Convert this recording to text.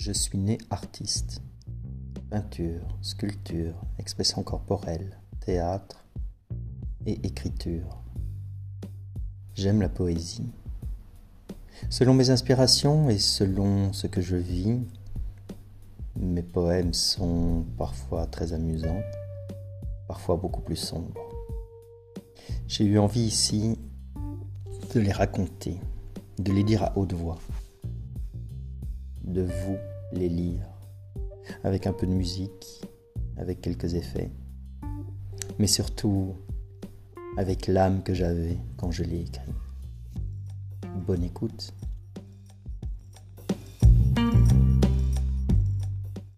Je suis né artiste. Peinture, sculpture, expression corporelle, théâtre et écriture. J'aime la poésie. Selon mes inspirations et selon ce que je vis, mes poèmes sont parfois très amusants, parfois beaucoup plus sombres. J'ai eu envie ici de les raconter, de les dire à haute voix de vous les lire, avec un peu de musique, avec quelques effets, mais surtout avec l'âme que j'avais quand je l'ai écrit. Bonne écoute.